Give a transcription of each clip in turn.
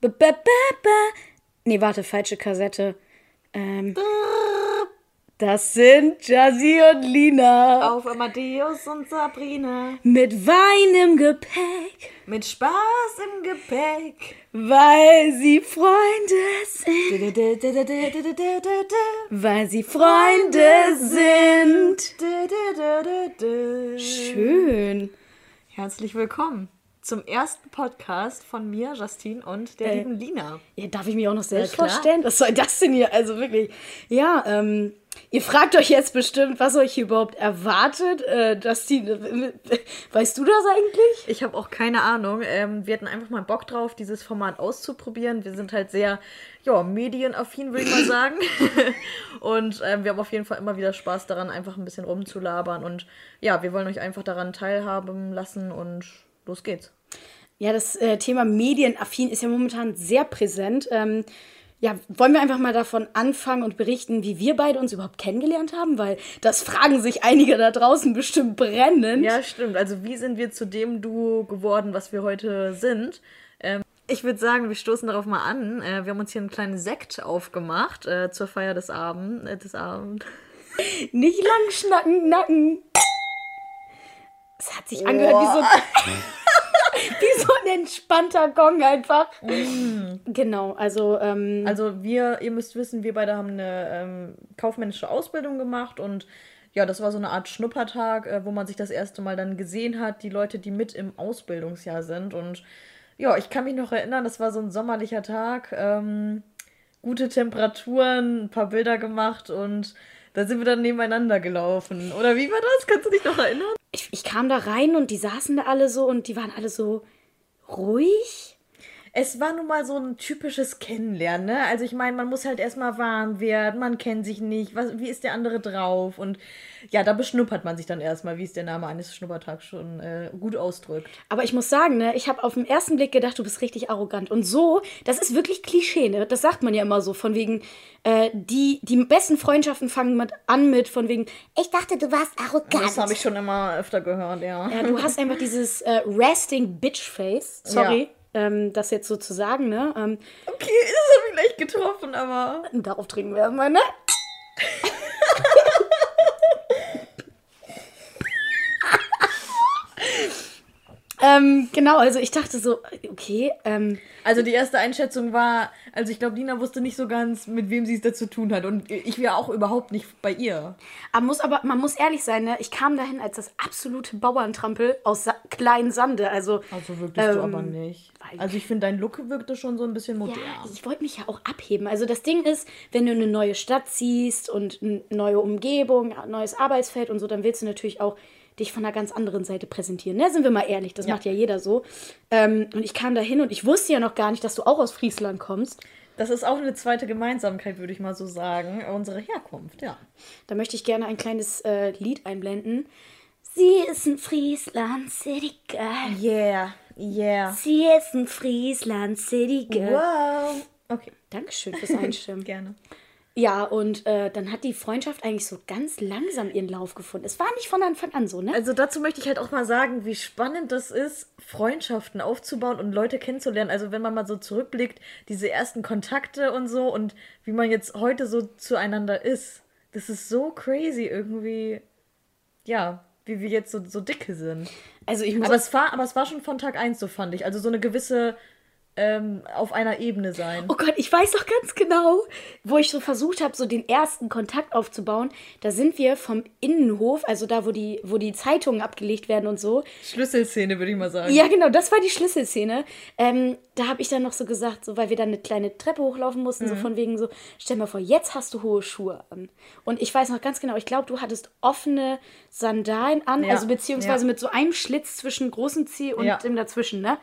B -b -b -b nee, warte, falsche Kassette. Ähm, das sind Jazzy und Lina. Auf Amadeus und Sabrina. Mit Wein im Gepäck. Mit Spaß im Gepäck. Weil sie Freunde sind. Weil sie Freunde sind. Schön. Herzlich willkommen zum ersten Podcast von mir, Justine und der Äh, lieben Lina. Ja, darf ich mich auch noch selbst klar. vorstellen? Was soll das denn hier? Also wirklich. Ja, ähm, ihr fragt euch jetzt bestimmt, was euch hier überhaupt erwartet. Äh, Justine, weißt du das eigentlich? Ich habe auch keine Ahnung. Ähm, wir hatten einfach mal Bock drauf, dieses Format auszuprobieren. Wir sind halt sehr, ja, medienaffin, würde ich mal sagen. und ähm, wir haben auf jeden Fall immer wieder Spaß daran, einfach ein bisschen rumzulabern. Und ja, wir wollen euch einfach daran teilhaben lassen und los geht's. Ja, das äh, Thema medienaffin ist ja momentan sehr präsent. Ähm, ja, wollen wir einfach mal davon anfangen und berichten, wie wir beide uns überhaupt kennengelernt haben? Weil das fragen sich einige da draußen bestimmt brennend. Ja, stimmt. Also wie sind wir zu dem Duo geworden, was wir heute sind? Ähm, ich würde sagen, wir stoßen darauf mal an. Äh, wir haben uns hier einen kleinen Sekt aufgemacht äh, zur Feier des Abends. Äh, des Abends. Nicht lang schnacken, nacken. Es hat sich angehört wie so, wie so ein entspannter Gong einfach. Genau, also, ähm, Also wir, ihr müsst wissen, wir beide haben eine ähm, kaufmännische Ausbildung gemacht und ja, das war so eine Art Schnuppertag, äh, wo man sich das erste Mal dann gesehen hat, die Leute, die mit im Ausbildungsjahr sind. Und ja, ich kann mich noch erinnern, das war so ein sommerlicher Tag, ähm, gute Temperaturen, ein paar Bilder gemacht und da sind wir dann nebeneinander gelaufen. Oder wie war das? Kannst du dich noch erinnern? Ich, ich kam da rein und die saßen da alle so und die waren alle so ruhig. Es war nun mal so ein typisches Kennenlernen, ne? Also ich meine, man muss halt erstmal warm werden, man kennt sich nicht, was, wie ist der andere drauf und ja, da beschnuppert man sich dann erstmal, wie es der Name eines Schnuppertags schon äh, gut ausdrückt. Aber ich muss sagen, ne, ich habe auf den ersten Blick gedacht, du bist richtig arrogant. Und so, das ist wirklich Klischee, ne? Das sagt man ja immer so, von wegen, äh, die, die besten Freundschaften fangen mit, an mit, von wegen, ich dachte, du warst arrogant. Das habe ich schon immer öfter gehört, ja. Ja, du hast einfach dieses äh, resting bitch face. Sorry, ähm, das jetzt so zu sagen, ne? Ähm, Okay, das habe ich gleich getroffen, aber darauf trinken wir erstmal, ne? ähm, genau, also ich dachte so, okay, ähm, also die erste Einschätzung war, also ich glaube, Lina wusste nicht so ganz, mit wem sie es da zu tun hat und ich wäre auch überhaupt nicht bei ihr. man muss aber, man muss ehrlich sein, ne? Ich kam dahin als das absolute Bauerntrampel aus Sa kleinen Sande, also. Also wirkst du ähm, aber nicht. Also ich finde, dein Look wirkte schon so ein bisschen modern. Ja, ich wollte mich ja auch abheben. Also das Ding ist, wenn du in eine neue Stadt ziehst und eine neue Umgebung, ein neues Arbeitsfeld und so, dann willst du natürlich auch dich von einer ganz anderen Seite präsentieren. Ne? Sind wir mal ehrlich, das Ja. macht ja jeder so. Ähm, und ich kam da hin und ich wusste ja noch gar nicht, dass du auch aus Friesland kommst. Das ist auch eine zweite Gemeinsamkeit, würde ich mal so sagen. Unsere Herkunft, ja. Da möchte ich gerne ein kleines äh, Lied einblenden. Sie ist ein Friesland City Girl. Yeah, yeah. Sie ist ein Friesland City Girl. Wow. Okay, Dankeschön fürs Einstimmen. gerne. Ja, und äh, dann hat die Freundschaft eigentlich so ganz langsam ihren Lauf gefunden. Es war nicht von Anfang an so, ne? Also dazu möchte ich halt auch mal sagen, wie spannend das ist, Freundschaften aufzubauen und Leute kennenzulernen. Also wenn man mal so zurückblickt, diese ersten Kontakte und so und wie man jetzt heute so zueinander ist. Das ist so crazy irgendwie. Ja, wie wir jetzt so, so dicke sind. Also ich muss Aber es, war, aber es war schon von Tag 1 so, fand ich. Also so eine gewisse ähm, auf einer Ebene sein. Oh Gott, ich weiß doch ganz genau, wo ich so versucht habe, so den ersten Kontakt aufzubauen. Da sind wir vom Innenhof, also da, wo die, wo die Zeitungen abgelegt werden und so. Schlüsselszene, würde ich mal sagen. Ja, genau, das war die Schlüsselszene. Ähm, da habe ich dann noch so gesagt, so weil wir dann eine kleine Treppe hochlaufen mussten, so von wegen so, stell mal vor, jetzt hast du hohe Schuhe an. Und ich weiß noch ganz genau, ich glaube, du hattest offene Sandalen an, Ja, also beziehungsweise ja. mit so einem Schlitz zwischen großem Zeh und Ja. dem dazwischen, ne?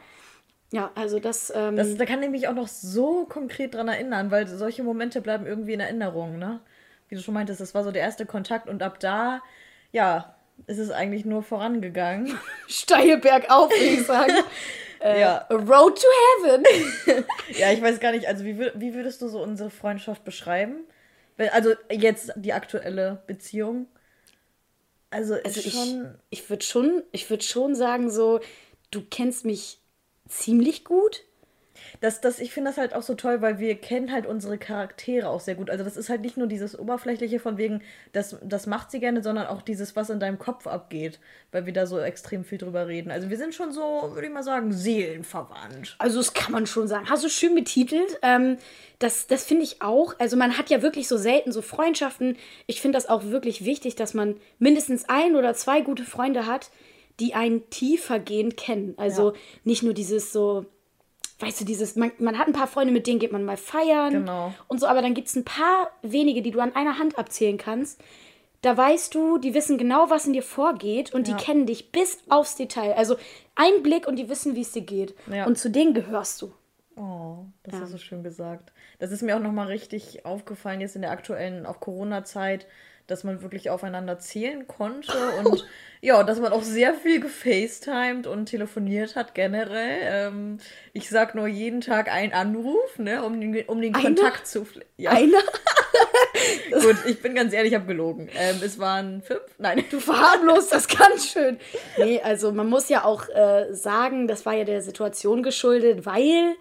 Ja, also das, ähm, Das, da kann ich mich auch noch so konkret dran erinnern, weil solche Momente bleiben irgendwie in Erinnerung, ne? Wie du schon meintest, das war so der erste Kontakt und ab da, ja, ist es eigentlich nur vorangegangen. steil bergauf, würde ich sagen. äh, Ja. A road to heaven. ja, ich weiß gar nicht, also wie, wie würdest du so unsere Freundschaft beschreiben? Also jetzt die aktuelle Beziehung. Also, Also ist ich, schon. ich würde schon, ich würde schon sagen, so, du kennst mich ziemlich gut. Das, das, ich finde das halt auch so toll, weil wir kennen halt unsere Charaktere auch sehr gut. Also das ist halt nicht nur dieses Oberflächliche von wegen, das, das macht sie gerne, sondern auch dieses, was in deinem Kopf abgeht, weil wir da so extrem viel drüber reden. Also wir sind schon so, würde ich mal sagen, seelenverwandt. Also das kann man schon sagen. Hast du schön betitelt. Ähm, das das finde ich auch. Also man hat ja wirklich so selten so Freundschaften. Ich finde das auch wirklich wichtig, dass man mindestens ein oder zwei gute Freunde hat, die einen tiefergehend kennen. Also ja. nicht nur dieses so weißt du, dieses, man, man hat ein paar Freunde, mit denen geht man mal feiern genau. und so, aber dann gibt es ein paar wenige, die du an einer Hand abzählen kannst. Da weißt du, die wissen genau, was in dir vorgeht und ja. die kennen dich bis aufs Detail. Also ein Blick und die wissen, wie es dir geht. Ja. Und zu denen gehörst du. Oh, das ja. hast du schön gesagt. Das ist mir auch nochmal richtig aufgefallen jetzt in der aktuellen, auch Corona-Zeit, dass man wirklich aufeinander zählen konnte und ja, dass man auch sehr viel gefacetimed und telefoniert hat generell. Ähm, ich sag nur jeden Tag einen Anruf, ne, um den, um den Kontakt zu ja. Einer? Gut, ich bin ganz ehrlich, ich habe gelogen. Ähm, es waren fünf? Nein. Du verharmlost das ganz schön. Nee, also man muss ja auch äh, sagen, das war ja der Situation geschuldet, weil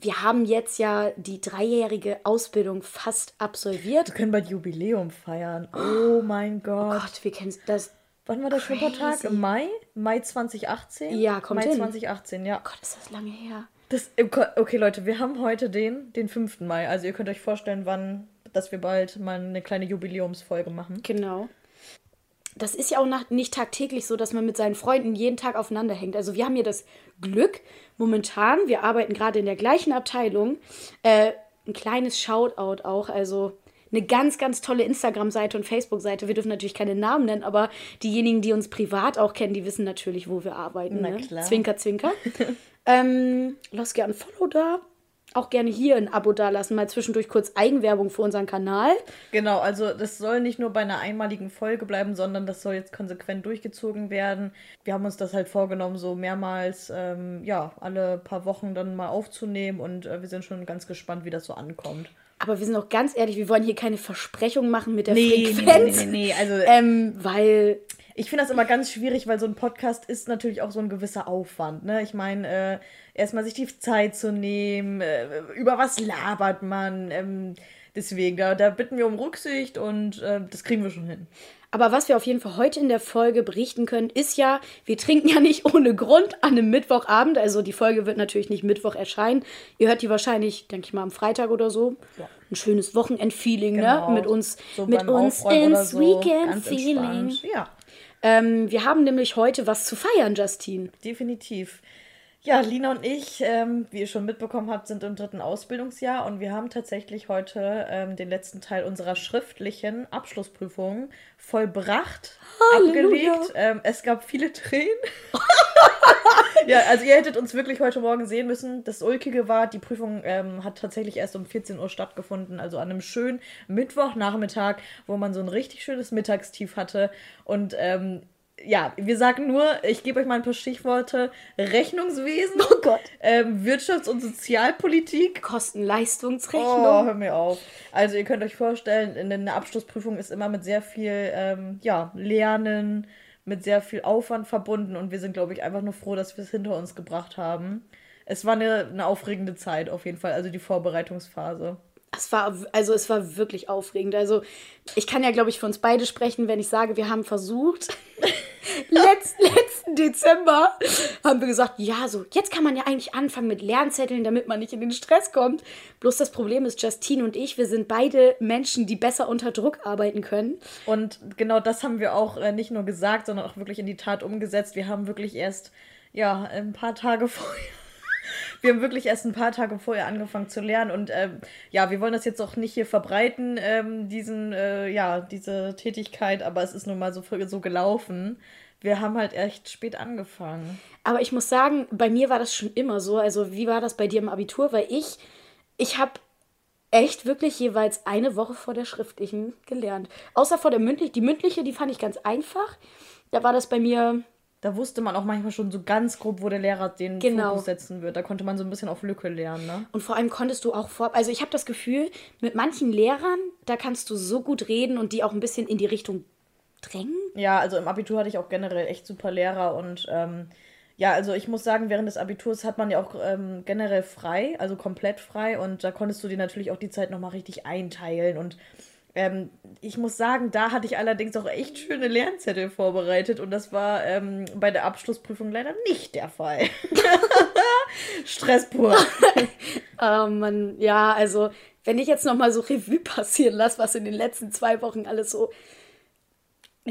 wir haben jetzt ja die dreijährige Ausbildung fast absolviert. Wir können bald Jubiläum feiern. Oh mein Gott. Oh Gott, wir kennen das. Wann war der Schnuppertag? Im Mai? Mai 2018? Ja, kommt Mai hin. 2018, ja. Oh Gott, ist das lange her. Das, okay, Leute, wir haben heute den, den 5. Mai. Also ihr könnt euch vorstellen, wann, dass wir bald mal eine kleine Jubiläumsfolge machen. Genau das ist ja auch nicht tagtäglich so, dass man mit seinen Freunden jeden Tag aufeinander hängt. Also wir haben hier das Glück, momentan, wir arbeiten gerade in der gleichen Abteilung, äh, ein kleines Shoutout auch, also eine ganz, ganz tolle Instagram-Seite und Facebook-Seite. Wir dürfen natürlich keine Namen nennen, aber diejenigen, die uns privat auch kennen, die wissen natürlich, wo wir arbeiten. Na ne? klar. Zwinker, zwinker. ähm, lass gerne ein Follow da auch gerne hier ein Abo dalassen, mal zwischendurch kurz Eigenwerbung für unseren Kanal. Genau, also das soll nicht nur bei einer einmaligen Folge bleiben, sondern das soll jetzt konsequent durchgezogen werden. Wir haben uns das halt vorgenommen, so mehrmals, ähm, ja, alle paar Wochen dann mal aufzunehmen und äh, wir sind schon ganz gespannt, wie das so ankommt. Aber wir sind auch ganz ehrlich, wir wollen hier keine Versprechungen machen mit der nee, Frequenz. Nee, nee, nee, nee. Also, ähm, weil ich finde das immer ganz schwierig, weil so ein Podcast ist natürlich auch so ein gewisser Aufwand. Ne? Ich meine, äh, erstmal sich die Zeit zu nehmen, äh, über was labert man. Ähm, deswegen, da, da bitten wir um Rücksicht und äh, das kriegen wir schon hin. Aber was wir auf jeden Fall heute in der Folge berichten können, ist ja, wir trinken ja nicht ohne Grund an einem Mittwochabend. Also die Folge wird natürlich nicht Mittwoch erscheinen. Ihr hört die wahrscheinlich, denke ich mal, am Freitag oder so. Ja. Ein schönes Wochenendfeeling, ne? genau. ne? Mit uns, so mit uns ins so. Weekend-Feeling. Ja. Ähm, wir haben nämlich heute was zu feiern, Justine. Definitiv. Ja, Lina und ich, ähm, wie ihr schon mitbekommen habt, sind im dritten Ausbildungsjahr und wir haben tatsächlich heute ähm, den letzten Teil unserer schriftlichen Abschlussprüfung vollbracht, Halleluja. abgelegt. Ähm, es gab viele Tränen. ja, also ihr hättet uns wirklich heute Morgen sehen müssen. Das Ulkige war, die Prüfung ähm, hat tatsächlich erst um 14 Uhr stattgefunden, also an einem schönen Mittwochnachmittag, wo man so ein richtig schönes Mittagstief hatte und ähm, ja, wir sagen nur, ich gebe euch mal ein paar Stichworte: Rechnungswesen, oh Gott. Ähm, Wirtschafts- und Sozialpolitik, Kosten-Leistungsrechnung. Oh, hör mir auf. Also, ihr könnt euch vorstellen, in der Abschlussprüfung ist immer mit sehr viel ähm, ja, Lernen, mit sehr viel Aufwand verbunden und wir sind, glaube ich, einfach nur froh, dass wir es hinter uns gebracht haben. Es war eine, eine aufregende Zeit auf jeden Fall, also die Vorbereitungsphase. Es war, also es war wirklich aufregend. Also ich kann ja, glaube ich, für uns beide sprechen, wenn ich sage, wir haben versucht. Letz, letzten Dezember haben wir gesagt, ja, so, jetzt kann man ja eigentlich anfangen mit Lernzetteln, damit man nicht in den Stress kommt. Bloß das Problem ist, Justine und ich, wir sind beide Menschen, die besser unter Druck arbeiten können. Und genau das haben wir auch äh, nicht nur gesagt, sondern auch wirklich in die Tat umgesetzt. Wir haben wirklich erst, ja, ein paar Tage vorher wir haben wirklich erst ein paar Tage vorher angefangen zu lernen und ähm, ja, wir wollen das jetzt auch nicht hier verbreiten, ähm, diesen, äh, ja, diese Tätigkeit, aber es ist nun mal so, so gelaufen. Wir haben halt echt spät angefangen. Aber ich muss sagen, bei mir war das schon immer so. Also, wie war das bei dir im Abitur? Weil ich, ich habe echt wirklich jeweils eine Woche vor der schriftlichen gelernt. Außer vor der mündlichen. Die mündliche, die fand ich ganz einfach. Da war das bei mir da wusste man auch manchmal schon so ganz grob, wo der Lehrer den genau. Fokus setzen wird. Da konnte man so ein bisschen auf Lücke lernen, ne? Und vor allem konntest du auch vor. Also ich habe das Gefühl, mit manchen Lehrern, da kannst du so gut reden und die auch ein bisschen in die Richtung drängen. Ja, also im Abitur hatte ich auch generell echt super Lehrer und ähm, Ja, also ich muss sagen, während des Abiturs hat man ja auch ähm, generell frei, also komplett frei. Und da konntest du dir natürlich auch die Zeit nochmal richtig einteilen. Und ähm, ich muss sagen, da hatte ich allerdings auch echt schöne Lernzettel vorbereitet. Und das war ähm, bei der Abschlussprüfung leider nicht der Fall. Stress pur. oh Mann, ja, also wenn ich jetzt nochmal so Revue passieren lasse, was in den letzten zwei Wochen alles so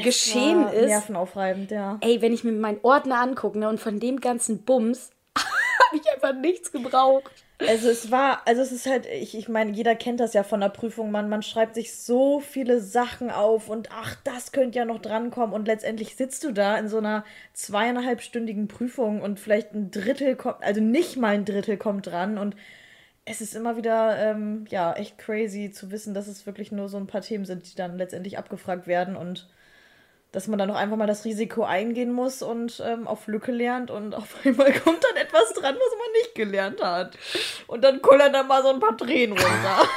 geschehen ist. Nervenaufreibend, ja. Ey, wenn ich mir meinen Ordner angucke ne, und von dem ganzen Bums habe ich einfach nichts gebraucht. Also es war, also es ist halt, ich, ich meine, jeder kennt das ja von der Prüfung, man, man schreibt sich so viele Sachen auf und ach, das könnte ja noch drankommen und letztendlich sitzt du da in so einer zweieinhalbstündigen Prüfung und vielleicht ein Drittel kommt, also nicht mal ein Drittel kommt dran und es ist immer wieder, ähm, ja, echt crazy zu wissen, dass es wirklich nur so ein paar Themen sind, die dann letztendlich abgefragt werden und dass man dann noch einfach mal das Risiko eingehen muss und ähm, auf Lücke lernt und auf einmal kommt dann etwas dran, was man nicht gelernt hat. Und dann kullern dann mal so ein paar Tränen runter.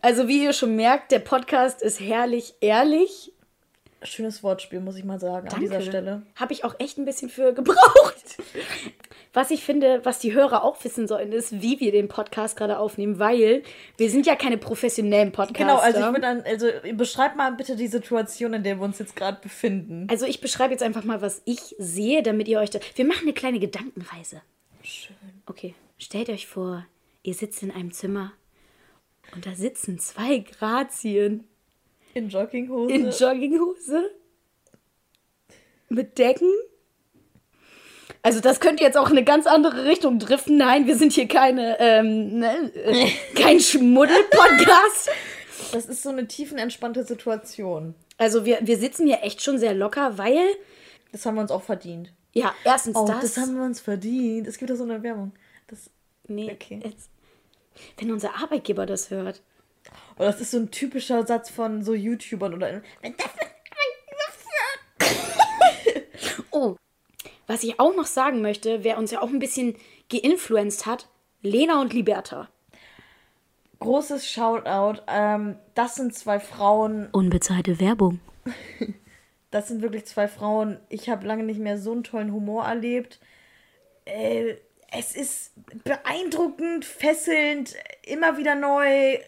Also wie ihr schon merkt, der Podcast ist herrlich ehrlich. Schönes Wortspiel, muss ich mal sagen, an dieser Stelle. Habe ich auch echt ein bisschen für gebraucht. Was ich finde, was die Hörer auch wissen sollen, ist, wie wir den Podcast gerade aufnehmen, weil wir sind ja keine professionellen Podcaster. Genau, also ich würde dann, also beschreib mal bitte die Situation, in der wir uns jetzt gerade befinden. Also ich beschreibe jetzt einfach mal, was ich sehe, damit ihr euch da. Wir machen eine kleine Gedankenreise. Schön. Okay, stellt euch vor, ihr sitzt in einem Zimmer und da sitzen zwei Grazien In Jogginghose. in Jogginghose mit Decken. Also das könnte jetzt auch in eine ganz andere Richtung driften. Nein, wir sind hier keine, ähm, ne, äh, kein Schmuddel-Podcast. das ist so eine tiefenentspannte Situation. Also wir, wir sitzen hier echt schon sehr locker, weil, Das haben wir uns auch verdient. ja, erstens Oh, das. das, haben wir uns verdient. Es gibt doch so eine Werbung. Das, nee, Okay. jetzt, wenn unser Arbeitgeber das hört. Oh, das ist so ein typischer Satz von so YouTubern oder. Wenn das Oh, was ich auch noch sagen möchte, wer uns ja auch ein bisschen geinfluenced hat, Lena und Liberta. Großes Shoutout. Ähm, das sind zwei Frauen. Unbezahlte Werbung. Das sind wirklich zwei Frauen. Ich habe lange nicht mehr so einen tollen Humor erlebt. Äh, es ist beeindruckend, fesselnd, immer wieder neu.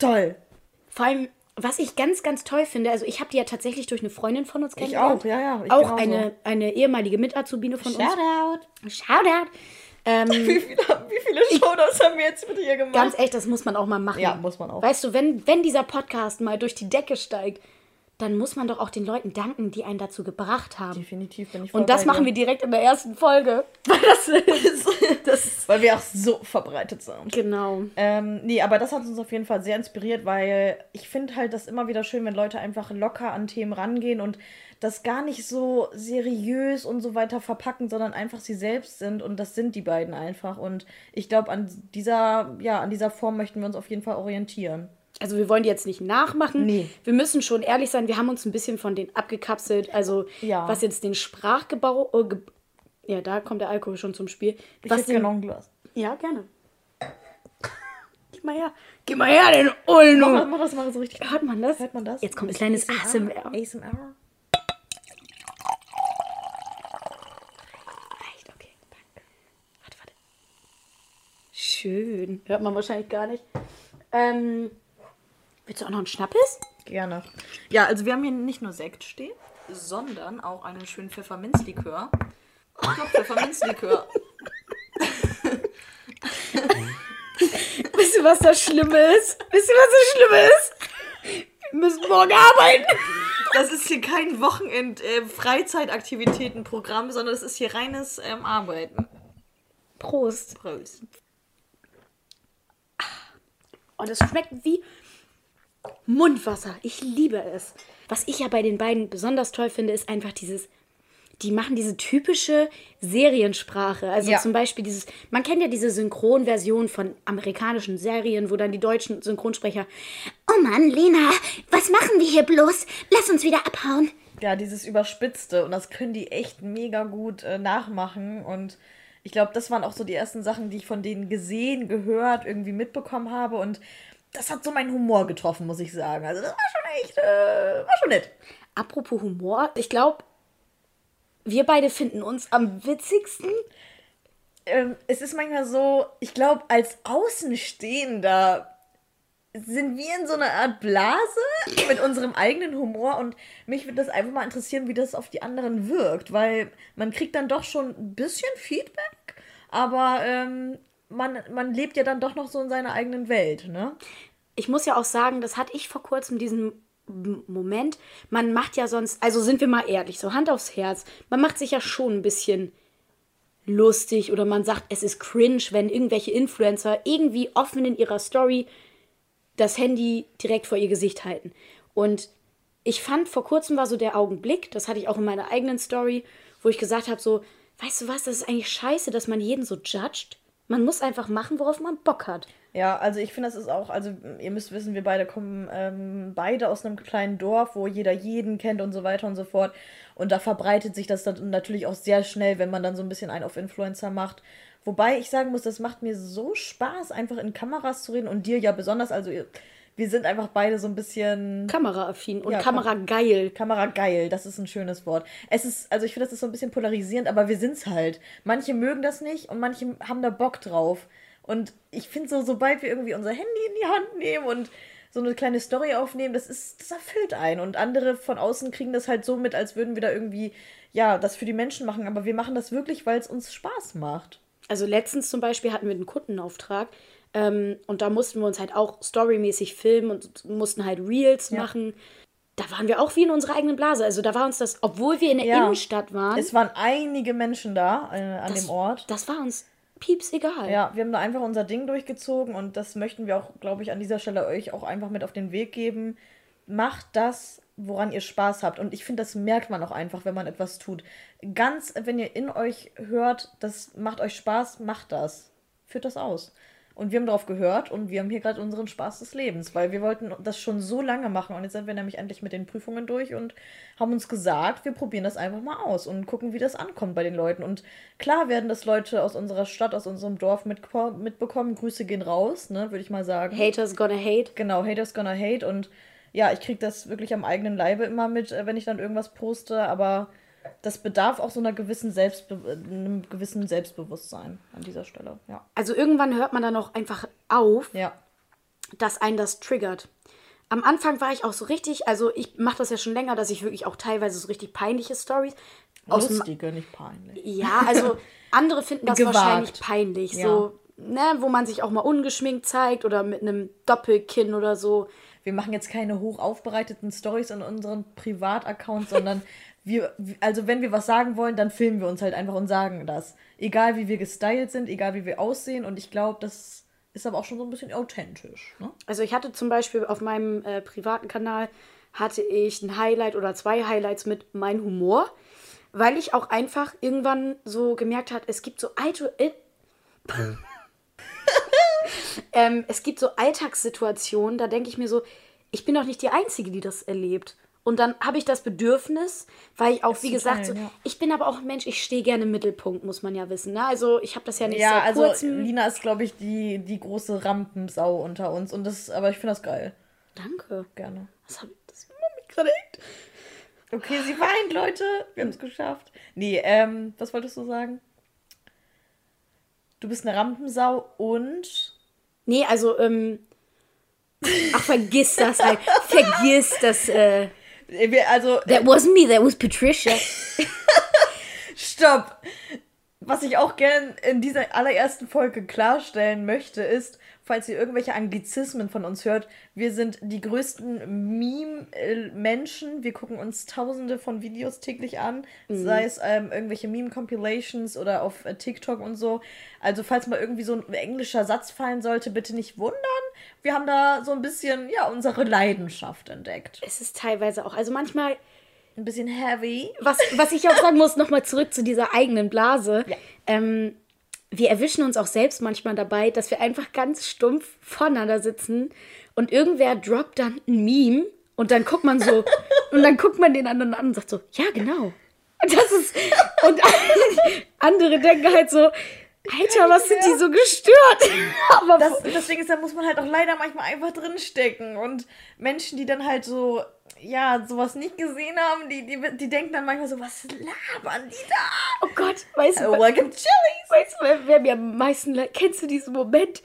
Toll. Vor allem, was ich ganz, ganz toll finde, also ich habe die ja tatsächlich durch eine Freundin von uns Ich kennengelernt. auch, ja, ja. Ich auch eine, eine ehemalige Mitazubine von Shoutout. uns. Shoutout. Ähm, Wie viele, wie viele Shoutouts haben wir jetzt mit ihr gemacht? ganz echt, das muss man auch mal machen. Ja, muss man auch. Weißt du, wenn, wenn dieser Podcast mal durch die Decke steigt, dann muss man doch auch den Leuten danken, die einen dazu gebracht haben. Definitiv bin ich Und das machen wir direkt in der ersten Folge. Weil das ist. das Weil wir auch so verbreitet sind. genau. Ähm, nee, aber das hat uns auf jeden Fall sehr inspiriert, weil ich finde halt das immer wieder schön, wenn Leute einfach locker an Themen rangehen und das gar nicht so seriös und so weiter verpacken, sondern einfach sie selbst sind und das sind die beiden einfach. Und ich glaube, an dieser, ja, an dieser Form möchten wir uns auf jeden Fall orientieren. Also wir wollen die jetzt nicht nachmachen. Nee. Wir müssen schon ehrlich sein, wir haben uns ein bisschen von denen abgekapselt. Also Ja. was jetzt den Sprachgebau... Äh, ge ja, da kommt der Alkohol schon zum Spiel. Ich Was hätte den, noch ein Glas. ja, gerne. Gib mal her. Gib mal her, den Ulnu. Mach, mach das mal so richtig. Hört man das? Hört man das? Jetzt kommt ein kleines ASMR. ASMR. Reicht, okay. Danke. Warte, warte. Schön. Hört man wahrscheinlich gar nicht. Ähm, willst du auch noch einen Schnappes? Gerne. Ja, also wir haben hier nicht nur Sekt stehen, sondern auch einen schönen Pfefferminzlikör. Ich glaube, Pfefferminzlikör. Wisst ihr, was das Schlimme ist? Wisst ihr, was das Schlimme ist? Wir müssen morgen arbeiten. Das ist hier kein Wochenend-Freizeitaktivitätenprogramm, sondern das ist hier reines ähm, Arbeiten. Prost. Prost. Und es schmeckt wie Mundwasser. Ich liebe es. Was ich ja bei den beiden besonders toll finde, ist einfach dieses. Die machen diese typische Seriensprache. Also Ja. zum Beispiel dieses. Man kennt ja diese Synchronversion von amerikanischen Serien, wo dann die deutschen Synchronsprecher. Oh Mann, Lena, was machen wir hier bloß? Lass uns wieder abhauen. Ja, dieses Überspitzte und das können die echt mega gut äh, nachmachen und ich glaube, das waren auch so die ersten Sachen, die ich von denen gesehen, gehört, irgendwie mitbekommen habe und das hat so meinen Humor getroffen, muss ich sagen. Also das war schon echt, äh, war schon nett. Apropos Humor, ich glaube, wir beide finden uns am witzigsten. Ähm, es ist manchmal so, ich glaube, als Außenstehender sind wir in so einer Art Blase mit unserem eigenen Humor und mich würde das einfach mal interessieren, wie das auf die anderen wirkt, weil man kriegt dann doch schon ein bisschen Feedback, aber ähm, man, man lebt ja dann doch noch so in seiner eigenen Welt, ne? Ich muss ja auch sagen, das hatte ich vor kurzem diesen Moment. Man macht ja sonst, also sind wir mal ehrlich, so Hand aufs Herz, man macht sich ja schon ein bisschen lustig oder man sagt, es ist cringe, wenn irgendwelche Influencer irgendwie offen in ihrer Story das Handy direkt vor ihr Gesicht halten. Und ich fand, vor kurzem war so der Augenblick, das hatte ich auch in meiner eigenen Story, wo ich gesagt habe, so, weißt du was, das ist eigentlich scheiße, dass man jeden so judgt. Man muss einfach machen, worauf man Bock hat. Ja, also ich finde, das ist auch, also ihr müsst wissen, wir beide kommen ähm, beide aus einem kleinen Dorf, wo jeder jeden kennt und so weiter und so fort. Und da verbreitet sich das dann natürlich auch sehr schnell, wenn man dann so ein bisschen einen auf Influencer macht. Wobei ich sagen muss, das macht mir so Spaß, einfach in Kameras zu reden und dir ja besonders. Also wir sind einfach beide so ein bisschen kameraaffin und ja, kamerageil. Kamerageil, das ist ein schönes Wort. Es ist, also ich finde, das ist so ein bisschen polarisierend, aber wir sind es halt. Manche mögen das nicht und manche haben da Bock drauf. Und ich finde so, sobald wir irgendwie unser Handy in die Hand nehmen und so eine kleine Story aufnehmen, das ist, das erfüllt einen. Und andere von außen kriegen das halt so mit, als würden wir da irgendwie, ja, das für die Menschen machen. Aber wir machen das wirklich, weil es uns Spaß macht. Also letztens zum Beispiel hatten wir einen Kundenauftrag ähm, und da mussten wir uns halt auch storymäßig filmen und mussten halt Reels ja. machen. Da waren wir auch wie in unserer eigenen Blase. Also da war uns das, obwohl wir in der ja. Innenstadt waren. Es waren einige Menschen da äh, an das, dem Ort. Das war uns pieps egal. Ja, wir haben da einfach unser Ding durchgezogen und das möchten wir auch, glaube ich, an dieser Stelle euch auch einfach mit auf den Weg geben. Macht das, woran ihr Spaß habt. Und ich finde, das merkt man auch einfach, wenn man etwas tut. Ganz, wenn ihr in euch hört, das macht euch Spaß, macht das. Führt das aus. Und wir haben darauf gehört und wir haben hier gerade unseren Spaß des Lebens, weil wir wollten das schon so lange machen und jetzt sind wir nämlich endlich mit den Prüfungen durch und haben uns gesagt, wir probieren das einfach mal aus und gucken, wie das ankommt bei den Leuten. Und klar werden das Leute aus unserer Stadt, aus unserem Dorf mit, mitbekommen. Grüße gehen raus, ne, würde ich mal sagen. Haters gonna hate. Genau, Haters gonna hate und ja, ich kriege das wirklich am eigenen Leibe immer mit, äh, wenn ich dann irgendwas poste, aber das bedarf auch so einer gewissen Selbstbe einem gewissen Selbstbewusstsein an dieser Stelle, ja. Also irgendwann hört man dann auch einfach auf, ja. dass einen das triggert. Am Anfang war ich auch so richtig, also ich mache das ja schon länger, dass ich wirklich auch teilweise so richtig peinliche Stories Lustige, nicht peinlich. Ja, also andere finden das Gewagt. wahrscheinlich peinlich, ja. so, ne, wo man sich auch mal ungeschminkt zeigt oder mit einem Doppelkinn oder so wir machen jetzt keine hoch aufbereiteten Stories in unseren Privataccounts, sondern wir, also wenn wir was sagen wollen, dann filmen wir uns halt einfach und sagen das. Egal wie wir gestylt sind, egal wie wir aussehen. Und ich glaube, das ist aber auch schon so ein bisschen authentisch. Ne? Also ich hatte zum Beispiel auf meinem äh, privaten Kanal hatte ich ein Highlight oder zwei Highlights mit mein Humor, weil ich auch einfach irgendwann so gemerkt habe, es gibt so alte. Äh, ähm, es gibt so Alltagssituationen, da denke ich mir so, ich bin doch nicht die Einzige, die das erlebt. Und dann habe ich das Bedürfnis, weil ich auch, das wie gesagt, total, so, ja. ich bin aber auch ein Mensch, ich stehe gerne im Mittelpunkt, muss man ja wissen. Ne? Also ich habe das ja nicht ja, also Lina ist, glaube ich, die, die große Rampensau unter uns. Und das, aber ich finde das geil. Danke. Gerne. Was habe ich das gerade Okay, sie weint, Leute. Wir haben es geschafft. Nee, ähm, was wolltest du sagen? Du bist eine Rampensau und. Nee, also, ähm. Ach, vergiss das halt. vergiss das, äh. Also. That wasn't me, that was Patricia. Stopp! Was ich auch gerne in dieser allerersten Folge klarstellen möchte, ist, falls ihr irgendwelche Anglizismen von uns hört, wir sind die größten Meme-Menschen. Wir gucken uns tausende von Videos täglich an, mhm. sei es ähm, irgendwelche Meme-Compilations oder auf äh, TikTok und so. Also falls mal irgendwie so ein englischer Satz fallen sollte, bitte nicht wundern. Wir haben da so ein bisschen, ja, unsere Leidenschaft entdeckt. Es ist teilweise auch, also manchmal ein bisschen heavy. Was, was ich auch sagen muss, nochmal zurück zu dieser eigenen Blase. Ja. Ähm, wir erwischen uns auch selbst manchmal dabei, dass wir einfach ganz stumpf voneinander sitzen und irgendwer droppt dann ein Meme und dann guckt man so und dann guckt man den anderen an und sagt so, ja, genau. Und das ist und andere denken halt so, Alter, was sind die so gestört? Aber das, deswegen ist, da muss man halt auch leider manchmal einfach drinstecken. Und Menschen, die dann halt so ja, sowas nicht gesehen haben, die, die, die denken dann manchmal so, was labern die da? Oh Gott, weißt du, Oh, welcome Chili's. weißt du wer, wer mir am meisten leid- Kennst du diesen Moment,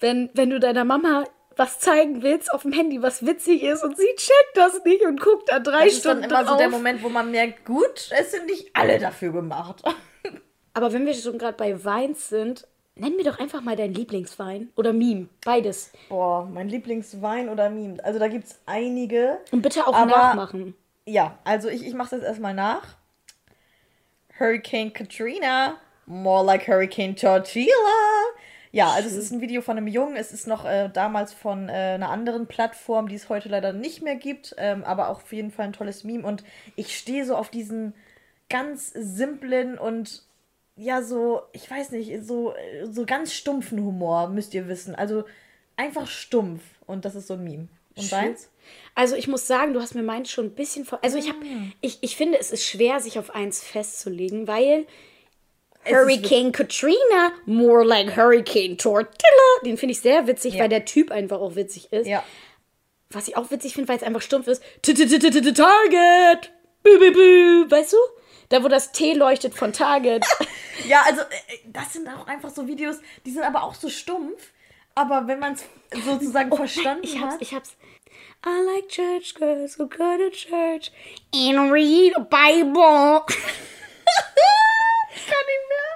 wenn, wenn du deiner Mama was zeigen willst auf dem Handy, was witzig ist und sie checkt das nicht und guckt da drei Das ist dann Stunden immer so drauf. der Moment, wo man merkt, gut, es sind nicht alle dafür gemacht. Aber wenn wir schon gerade bei Weins sind, nenn mir doch einfach mal deinen Lieblingswein oder Meme, beides. Boah, mein Lieblingswein oder Meme. Also da gibt es einige. Und bitte auch Aber- nachmachen. Ja, also ich, ich mache es jetzt erstmal nach. Hurricane Katrina, more like Hurricane Tortilla. Ja, also es ist ein Video von einem Jungen. Es ist noch äh, damals von äh, einer anderen Plattform, die es heute leider nicht mehr gibt, ähm, aber auch auf jeden Fall ein tolles Meme. Und ich stehe so auf diesen ganz simplen und ja, so, ich weiß nicht, so, so ganz stumpfen Humor, müsst ihr wissen. Also einfach stumpf. Und das ist so ein Meme. Und deins? Also ich muss sagen, du hast mir meins schon ein bisschen vor. Also ich habe, Ah. ich, ich finde, es ist schwer, sich auf eins festzulegen, weil Hurricane Katrina, more like Hurricane Tortilla, den finde ich sehr witzig, Ja. weil der Typ einfach auch witzig ist. Ja. Was ich auch witzig finde, weil es einfach stumpf ist. Target! Bü, bü, bü. Weißt du? Da, wo das T leuchtet von Target. Ja, also äh, das sind auch einfach so Videos, die sind aber auch so stumpf. Aber wenn man es sozusagen verstanden Oh, ich hab's, hat. ich hab's. I like church girls who go to church and read a Bible.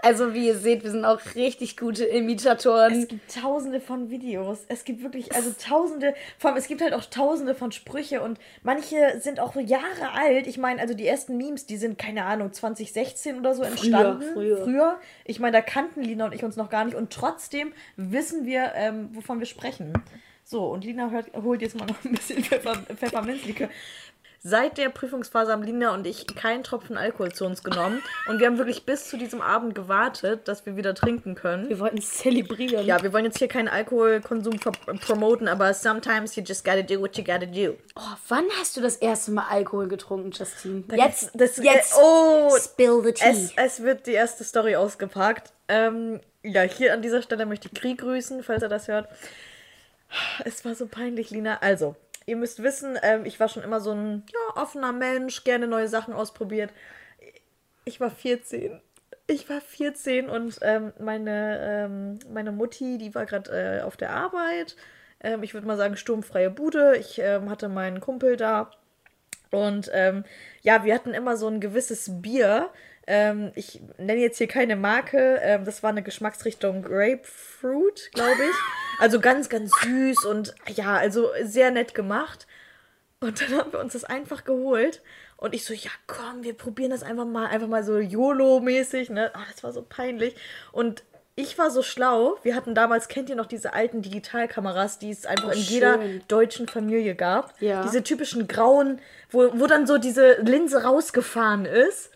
Also, wie ihr seht, wir sind auch richtig gute Imitatoren. Es gibt tausende von Videos. Es gibt wirklich, also tausende, vor allem es gibt halt auch tausende von Sprüche und manche sind auch Jahre alt. Ich meine, also die ersten Memes, die sind, keine Ahnung, 2016 oder so entstanden. früher. früher. Ich meine, da kannten Lina und ich uns noch gar nicht und trotzdem wissen wir, ähm, wovon wir sprechen. So, und Lina hört, holt jetzt mal noch ein bisschen Pfeffer, Pfefferminzlikör. Seit der Prüfungsphase haben Lina und ich keinen Tropfen Alkohol zu uns genommen. Und wir haben wirklich bis zu diesem Abend gewartet, dass wir wieder trinken können. Wir wollten es zelebrieren. Ja, wir wollen jetzt hier keinen Alkoholkonsum promoten, aber sometimes you just gotta do what you gotta do. Oh, wann hast du das erste Mal Alkohol getrunken, Justine? Jetzt, das, jetzt. Äh, oh, Spill the tea. es, es wird die erste Story ausgepackt. Ähm, ja, hier an dieser Stelle möchte ich Krieg grüßen, falls er das hört. Es war so peinlich, Lina. Also, ihr müsst wissen, ähm, ich war schon immer so ein ja, offener Mensch, gerne neue Sachen ausprobiert. Ich war 14. Ich war 14 und ähm, meine, ähm, meine Mutti, die war gerade äh, auf der Arbeit. Ähm, ich würde mal sagen, sturmfreie Bude. Ich ähm, hatte meinen Kumpel da. Und ja, wir hatten immer so ein gewisses Bier. Ich nenne jetzt hier keine Marke. Das war eine Geschmacksrichtung Grapefruit, glaube ich. Also ganz, ganz süß und ja, also sehr nett gemacht. Und dann haben wir uns das einfach geholt. Und ich so, ja komm, wir probieren das einfach mal, einfach mal so YOLO-mäßig, ne? Ah, das war so peinlich. Und ich war so schlau. Wir hatten damals, kennt ihr noch diese alten Digitalkameras, die es einfach Oh, in jeder schön. deutschen Familie gab? Ja. Diese typischen grauen, wo, wo dann so diese Linse rausgefahren ist.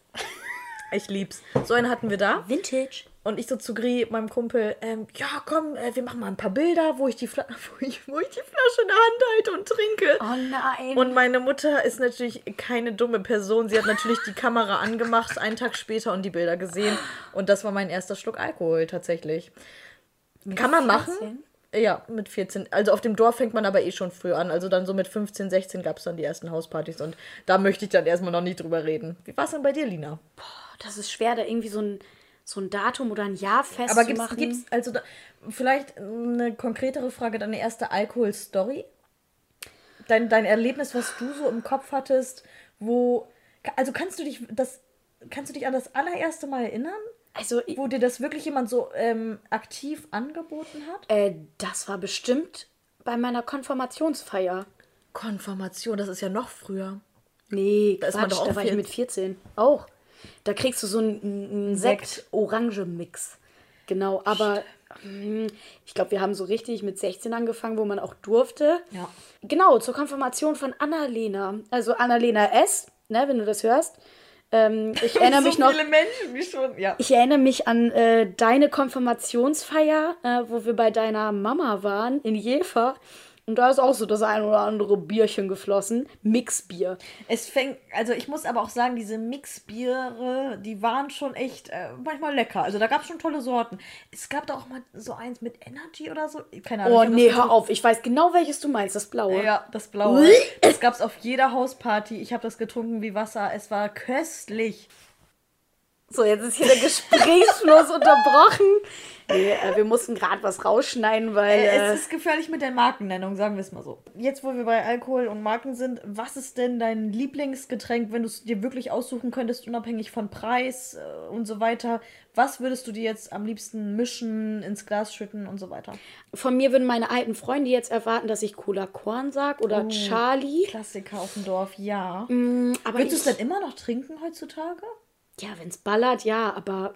Ich lieb's. So einen hatten wir da. Vintage. Und ich so zu Gri, meinem Kumpel, ähm, ja komm, äh, wir machen mal ein paar Bilder, wo ich, die Fla wo, ich, wo ich die Flasche in der Hand halte und trinke. Oh nein. Und meine Mutter ist natürlich keine dumme Person. Sie hat natürlich die Kamera angemacht, einen Tag später und die Bilder gesehen. Und das war mein erster Schluck Alkohol tatsächlich. Kann man machen? 14? Ja, mit 14. Also auf dem Dorf fängt man aber eh schon früh an. Also dann so mit 15, 16 gab es dann die ersten Hauspartys. Und da möchte ich dann erstmal noch nicht drüber reden. Wie war es denn bei dir, Lina? das ist schwer, da irgendwie so ein, so ein Datum oder ein Jahr Aber festzumachen. gibt's, gibt's also da, vielleicht eine konkretere Frage, deine erste Alkohol-Story? Dein, dein Erlebnis, was du so im Kopf hattest, wo. Also kannst du dich das. Kannst du dich an das allererste Mal erinnern? Also, Wo dir das wirklich jemand so ähm, aktiv angeboten hat? äh, das war bestimmt bei meiner Konfirmationsfeier. Konfirmation, das ist ja noch früher. Nee, Da ist man Quatsch, doch auch da war ich 14. mit 14. Auch. Da kriegst du so einen, einen Sekt. Sekt-Orange-Mix. Genau, aber hm, ich glaube, wir haben so richtig mit 16 angefangen, wo man auch durfte. Ja. Genau, zur Konfirmation von Annalena. Also Annalena S., ne, wenn du das hörst. Ähm, ich erinnere mich noch. schon. Ja. Ich erinnere mich an äh, deine Konfirmationsfeier, äh, wo wir bei deiner Mama waren in Jever. Und da ist auch so das ein oder andere Bierchen geflossen. Mixbier. Es fängt, also ich muss aber auch sagen, diese Mixbiere, die waren schon echt äh, manchmal lecker. Also da gab es schon tolle Sorten. Es gab da auch mal so eins mit Energy oder so. Keine Ahnung. Oh nee, hör auf. Ich weiß genau, welches du meinst. Das blaue. Ja, das blaue. das gab es auf jeder Hausparty. Ich habe das getrunken wie Wasser. Es war köstlich. So, jetzt ist hier der Gesprächsfluss unterbrochen. Nee, äh, wir mussten gerade was rausschneiden, weil. Äh, es ist gefährlich mit der Markennennung, sagen wir es mal so. Jetzt, wo wir bei Alkohol und Marken sind, was ist denn dein Lieblingsgetränk, wenn du es dir wirklich aussuchen könntest, unabhängig von Preis äh, und so weiter? Was würdest du dir jetzt am liebsten mischen, ins Glas schütten und so weiter? Von mir würden meine alten Freunde jetzt erwarten, dass ich Cola Korn sag oder oh, Charlie. Klassiker auf dem Dorf, ja. Mm, aber Würdest du es denn immer noch trinken heutzutage? Ja, wenn es ballert, ja, aber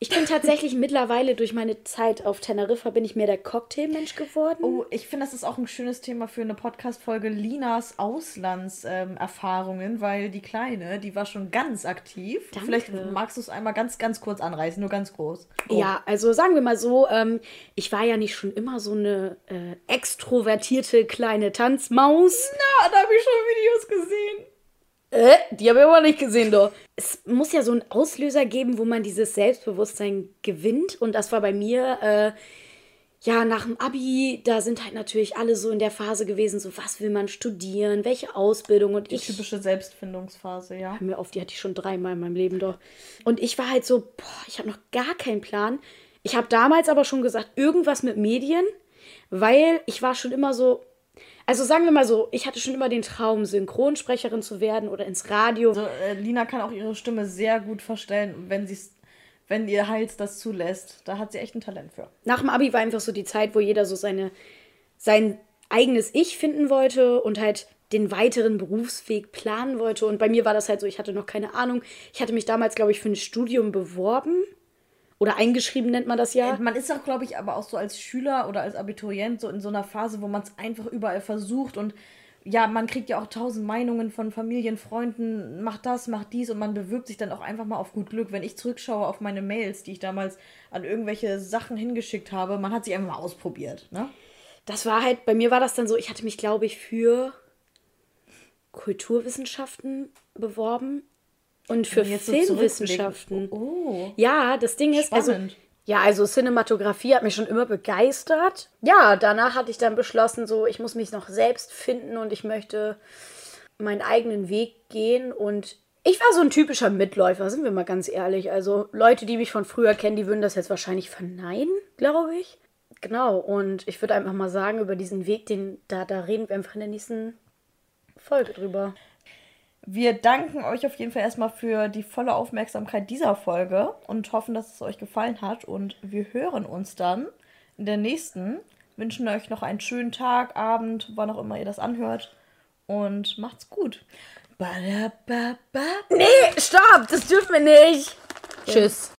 ich bin tatsächlich mittlerweile durch meine Zeit auf Teneriffa bin ich mehr der Cocktailmensch geworden. Oh, ich finde, das ist auch ein schönes Thema für eine Podcast-Folge Linas Auslandserfahrungen, ähm, weil die Kleine, die war schon ganz aktiv. Danke. Vielleicht magst du es einmal ganz, ganz kurz anreißen, nur ganz groß. Oh. Ja, also sagen wir mal so, ähm, ich war ja nicht schon immer so eine äh, extrovertierte kleine Tanzmaus. Na, da habe ich schon Videos gesehen. Äh, die habe ich aber nicht gesehen, doch. Es muss ja so einen Auslöser geben, wo man dieses Selbstbewusstsein gewinnt. Und das war bei mir, äh, ja, nach dem Abi, da sind halt natürlich alle so in der Phase gewesen, so was will man studieren, welche Ausbildung und die ich. typische Selbstfindungsphase, ja. Hör mir auf, die hatte ich schon dreimal in meinem Leben doch. Und ich war halt so, boah, ich habe noch gar keinen Plan. Ich habe damals aber schon gesagt, irgendwas mit Medien, weil ich war schon immer so, also sagen wir mal so, ich hatte schon immer den Traum, Synchronsprecherin zu werden oder ins Radio. Also, äh, Lina kann auch ihre Stimme sehr gut verstellen, wenn sie wenn ihr Hals das zulässt. Da hat sie echt ein Talent für. Nach dem Abi war einfach so die Zeit, wo jeder so seine, sein eigenes Ich finden wollte und halt den weiteren Berufsweg planen wollte. Und bei mir war das halt so, ich hatte noch keine Ahnung. Ich hatte mich damals, glaube ich, für ein Studium beworben oder eingeschrieben nennt man das ja. Man ist auch, glaube ich, aber auch so als Schüler oder als Abiturient so in so einer Phase, wo man es einfach überall versucht und ja, man kriegt ja auch tausend Meinungen von Familien, Freunden, mach das, mach dies und man bewirbt sich dann auch einfach mal auf gut Glück. Wenn ich zurückschaue auf meine Mails, die ich damals an irgendwelche Sachen hingeschickt habe, man hat sie einfach mal ausprobiert, ne? Das war halt, bei mir war das dann so, ich hatte mich, glaube ich, für Kulturwissenschaften beworben und für Filmwissenschaften. So oh. Ja, das Ding ist, also Spannend. also ja, also Cinematografie hat mich schon immer begeistert. Ja, danach hatte ich dann beschlossen, so ich muss mich noch selbst finden und ich möchte meinen eigenen Weg gehen und ich war so ein typischer Mitläufer, sind wir mal ganz ehrlich. Also Leute, die mich von früher kennen, die würden das jetzt wahrscheinlich verneinen, glaube ich. Genau, und ich würde einfach mal sagen, über diesen Weg, den da, da reden wir einfach in der nächsten Folge drüber. Wir danken euch auf jeden Fall erstmal für die volle Aufmerksamkeit dieser Folge und hoffen, dass es euch gefallen hat. Und wir hören uns dann in der nächsten. Wünschen euch noch einen schönen Tag, Abend, wann auch immer ihr das anhört. Und macht's gut. Nee, stopp, das dürfen wir nicht. Okay. Tschüss.